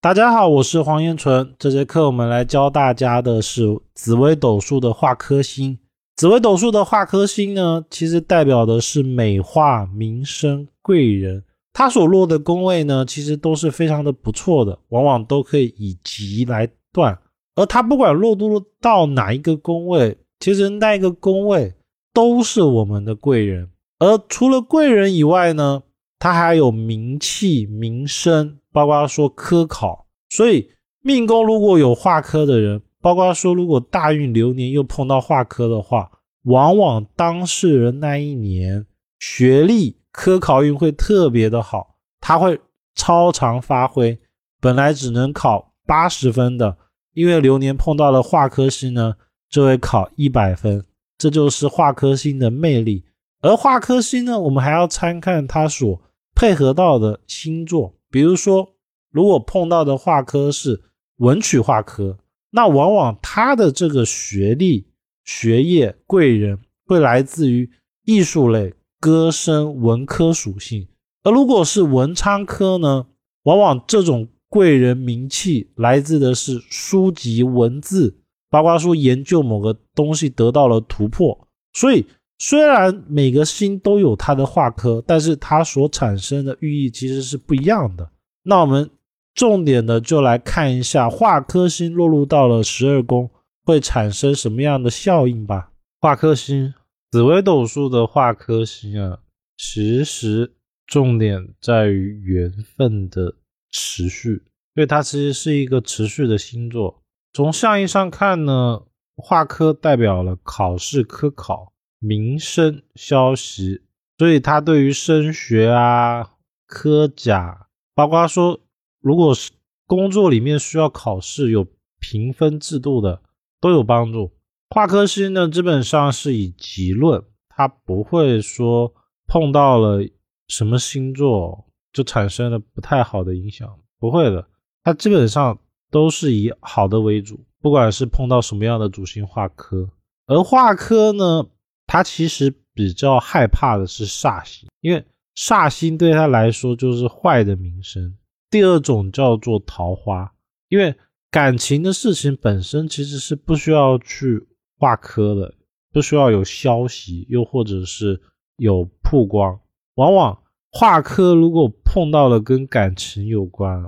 大家好，我是黄彦纯。这节课我们来教大家的是紫微斗数的化科星。紫微斗数的化科星呢，其实代表的是美化、民生、贵人。它所落的宫位呢，其实都是非常的不错的，往往都可以以吉来断。而它不管落入到哪一个宫位，其实那一个宫位都是我们的贵人。而除了贵人以外呢，它还有名气、名声。包括说科考，所以命宫如果有化科的人，包括说如果大运流年又碰到化科的话，往往当事人那一年学历科考运会特别的好，他会超常发挥。本来只能考八十分的，因为流年碰到了化科星呢，就会考一百分。这就是化科星的魅力。而化科星呢，我们还要参看它所配合到的星座。比如说，如果碰到的画科是文曲画科，那往往他的这个学历、学业、贵人会来自于艺术类、歌声、文科属性。而如果是文昌科呢，往往这种贵人名气来自的是书籍、文字，包括说研究某个东西得到了突破。所以，虽然每个星都有它的化科，但是它所产生的寓意其实是不一样的。那我们重点的就来看一下化科星落入到了十二宫会产生什么样的效应吧。化科星，紫微斗数的化科星啊，其实重点在于缘分的持续，因为它其实是一个持续的星座。从象意上看呢，化科代表了考试、科考、民生消息，所以它对于升学啊、科甲。包括说，如果是工作里面需要考试有评分制度的，都有帮助。化科星呢，基本上是以吉论，它不会说碰到了什么星座就产生了不太好的影响，不会的。它基本上都是以好的为主，不管是碰到什么样的主星化科。而化科呢，他其实比较害怕的是煞星，因为。煞星对他来说就是坏的名声。第二种叫做桃花，因为感情的事情本身其实是不需要去化科的，不需要有消息，又或者是有曝光。往往化科如果碰到了跟感情有关，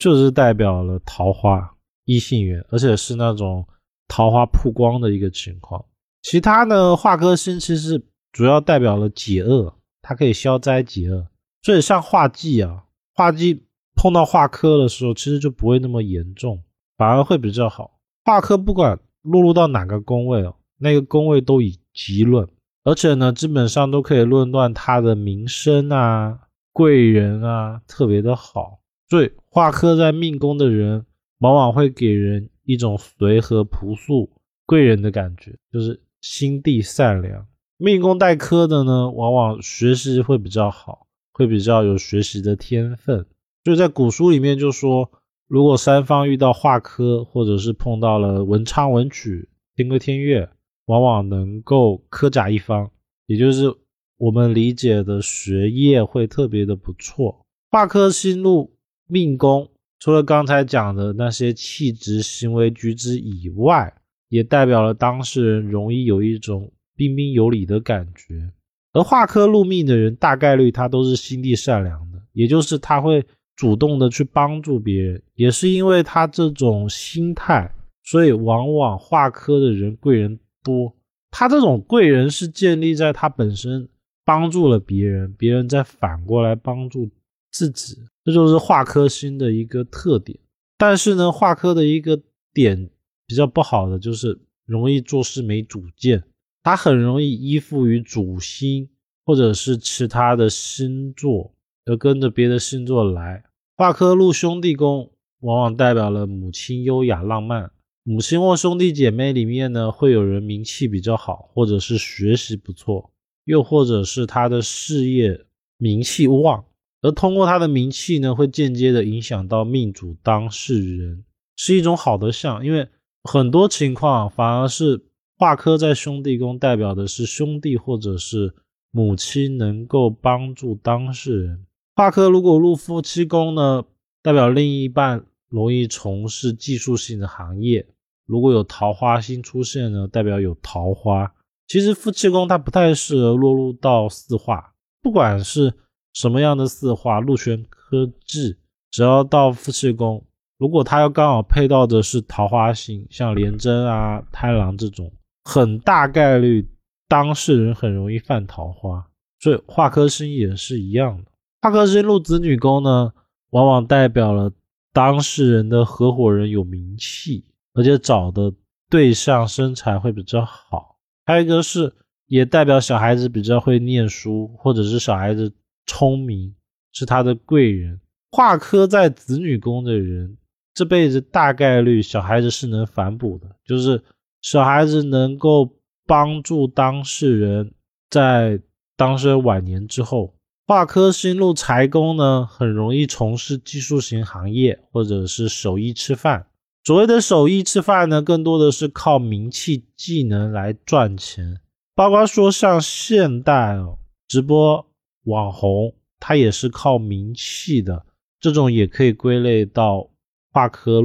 就是代表了桃花、异性缘，而且是那种桃花曝光的一个情况。其他呢，化科星其实主要代表了解厄。它可以消灾解厄，所以像化忌啊，化忌碰到化科的时候，其实就不会那么严重，反而会比较好。化科不管落入到哪个宫位哦，那个宫位都以吉论，而且呢，基本上都可以论断他的名声啊、贵人啊特别的好。所以化科在命宫的人，往往会给人一种随和朴素、贵人的感觉，就是心地善良。命宫带科的呢，往往学习会比较好，会比较有学习的天分。所以在古书里面就说，如果三方遇到化科，或者是碰到了文昌、文曲、天魁、天月，往往能够科甲一方，也就是我们理解的学业会特别的不错。化科星入命宫，除了刚才讲的那些气质、行为举止以外，也代表了当事人容易有一种。彬彬有礼的感觉，而化科入命的人，大概率他都是心地善良的，也就是他会主动的去帮助别人，也是因为他这种心态，所以往往化科的人贵人多。他这种贵人是建立在他本身帮助了别人，别人再反过来帮助自己，这就是化科星的一个特点。但是呢，化科的一个点比较不好的就是容易做事没主见。他很容易依附于主星或者是其他的星座，而跟着别的星座来。化科入兄弟宫，往往代表了母亲优雅浪漫。母亲或兄弟姐妹里面呢，会有人名气比较好，或者是学习不错，又或者是他的事业名气旺，而通过他的名气呢，会间接的影响到命主当事人，是一种好的象。因为很多情况反而是。化科在兄弟宫代表的是兄弟或者是母亲能够帮助当事人。化科如果入夫妻宫呢，代表另一半容易从事技术性的行业。如果有桃花星出现呢，代表有桃花。其实夫妻宫它不太适合落入到四化，不管是什么样的四化，禄权科制，只要到夫妻宫，如果他要刚好配到的是桃花星，像廉贞啊、贪狼这种，很大概率当事人很容易犯桃花。所以化科星也是一样的，化科星入子女宫呢，往往代表了当事人的合伙人有名气，而且找的对象身材会比较好。还有一个是，也代表小孩子比较会念书，或者是小孩子聪明，是他的贵人。化科在子女宫的人，这辈子大概率小孩子是能反哺的，就是小孩子能够帮助当事人，在当事人晚年之后。化科星入财宫呢，很容易从事技术型行业，或者是手艺吃饭。所谓的手艺吃饭呢，更多的是靠名气、技能来赚钱。包括说像现代哦，直播网红，他也是靠名气的。这种也可以归类到化科。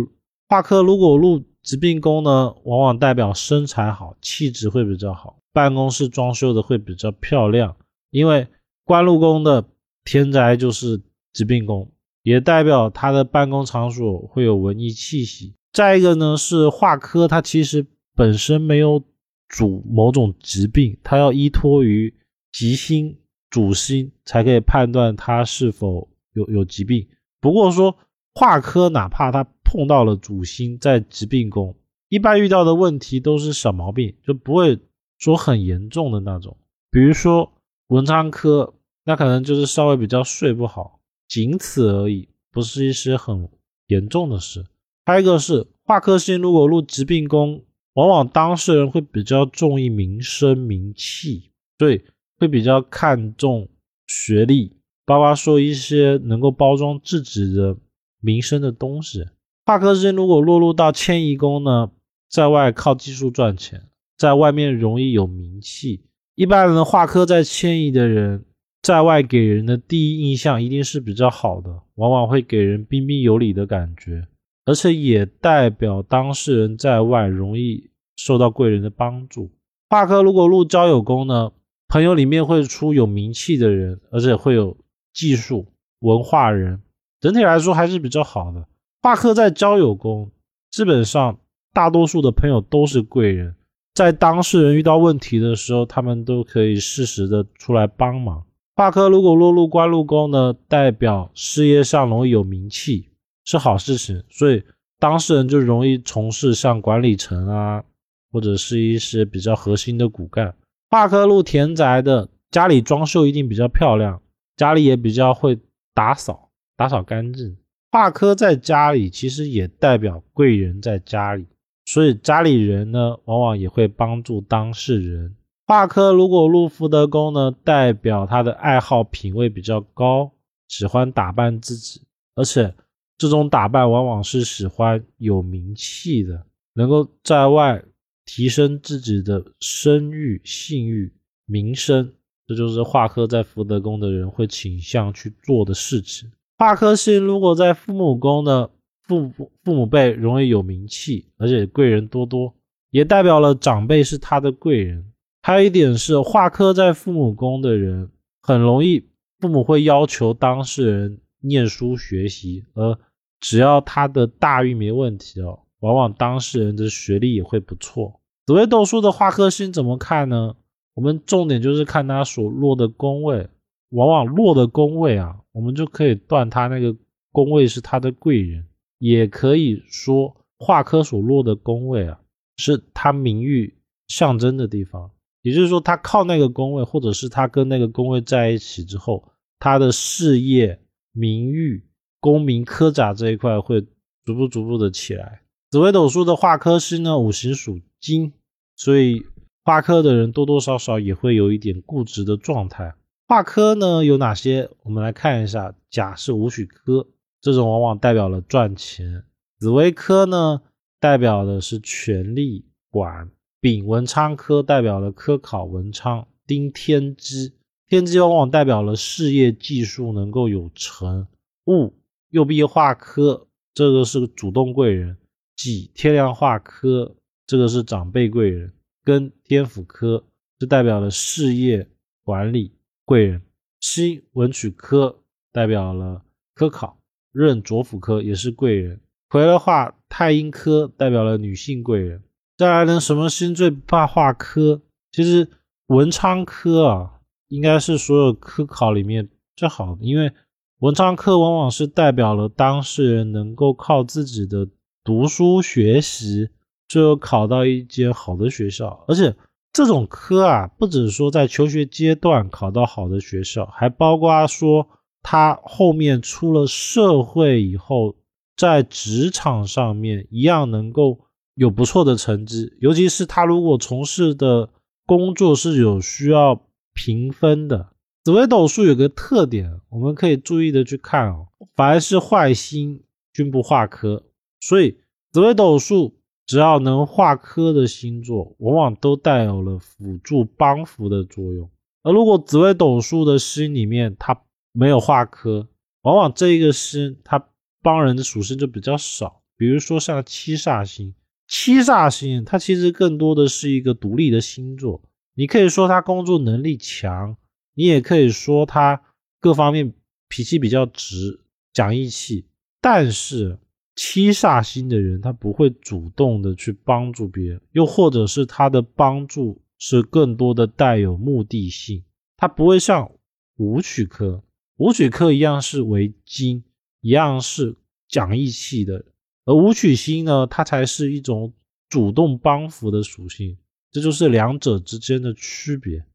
化科如果入疾病宫呢，往往代表身材好，气质会比较好，办公室装修的会比较漂亮。因为官禄宫的天宅就是疾病宫，也代表他的办公场所会有文艺气息。再一个呢，是化科，它其实本身没有主某种疾病，它要依托于吉星主星才可以判断它是否有有疾病。不过说化科，哪怕它碰到了主星在疾病宫，一般遇到的问题都是小毛病，就不会说很严重的那种。比如说文昌科，那可能就是稍微比较睡不好，仅此而已，不是一些很严重的事。还有一个是化科星，如果入疾病宫，往往当事人会比较重意名声名气，对，会比较看重学历，包括说一些能够包装自己的名声的东西。化科星如果落入到迁移宫呢，在外靠技术赚钱，在外面容易有名气。一般人画科在迁移的人，在外给人的第一印象一定是比较好的，往往会给人彬彬有礼的感觉。而且也代表当事人在外容易受到贵人的帮助。画科如果入交友宫呢，朋友里面会出有名气的人，而且会有技术文化人，整体来说还是比较好的。化科在交友宫，基本上大多数的朋友都是贵人，在当事人遇到问题的时候，他们都可以适时的出来帮忙。化科如果落入官禄宫呢，代表事业上容易有名气。是好事情，所以当事人就容易从事像管理层啊，或者是一些比较核心的骨干。化科路田宅的家里装修一定比较漂亮，家里也比较会打扫，打扫干净。化科在家里其实也代表贵人在家里，所以家里人呢往往也会帮助当事人。化科如果入福德宫呢，代表他的爱好品味比较高，喜欢打扮自己，而且。这种打扮往往是喜欢有名气的，能够在外提升自己的声誉、信誉、名声，这就是化科在福德宫的人会倾向去做的事情。化科星如果在父母宫呢，父父母辈容易有名气，而且贵人多多，也代表了长辈是他的贵人。还有一点是，化科在父母宫的人很容易，父母会要求当事人念书学习，而只要他的大运没问题哦，往往当事人的学历也会不错。紫微斗数的化科星怎么看呢？我们重点就是看他所落的宫位，往往落的宫位啊，我们就可以断他那个宫位是他的贵人，也可以说化科所落的宫位啊，是他名誉象征的地方。也就是说，他靠那个宫位，或者是他跟那个宫位在一起之后，他的事业名誉。功名科甲这一块会逐步逐步的起来。紫微斗数的化科星呢，五行属金，所以化科的人多多少少也会有一点固执的状态。化科呢有哪些？我们来看一下。甲是武曲科，这种往往代表了赚钱。紫薇科呢代表的是权力管。丙文昌科代表了科考文昌。丁天机，天机往往代表了事业技术能够有成。戊右弼化科这个是个主动贵人；己天梁化科，这个是长辈贵人；庚天府科，这代表了事业管理贵人；七文曲科，代表了科考；壬左辅科也是贵人；癸的话太阴科，代表了女性贵人。再来呢，什么星最怕化科？其实文昌科啊，应该是所有科考里面最好的，因为文昌科往往是代表了当事人能够靠自己的读书学习，最后考到一间好的学校。而且这种科啊，不只是说在求学阶段考到好的学校，还包括说他后面出了社会以后，在职场上面一样能够。有不错的成绩，尤其是他如果从事的工作是有需要评分的。紫微斗数有个特点，我们可以注意的去看哦，凡是坏星均不化科，所以紫微斗数只要能化科的星座，往往都带有了辅助帮扶的作用。而如果紫微斗数的星里面它没有化科，往往这一个星它帮人的属性就比较少，比如说像七煞星。七煞星，它其实更多的是一个独立的星座。你可以说他工作能力强，你也可以说他各方面脾气比较直、讲义气。但是七煞星的人，他不会主动的去帮助别人，又或者是他的帮助是更多的带有目的性。他不会像武曲科、武曲科一样是为金，一样是讲义气的。而武曲星呢，它才是一种主动帮扶的属性，这就是两者之间的区别。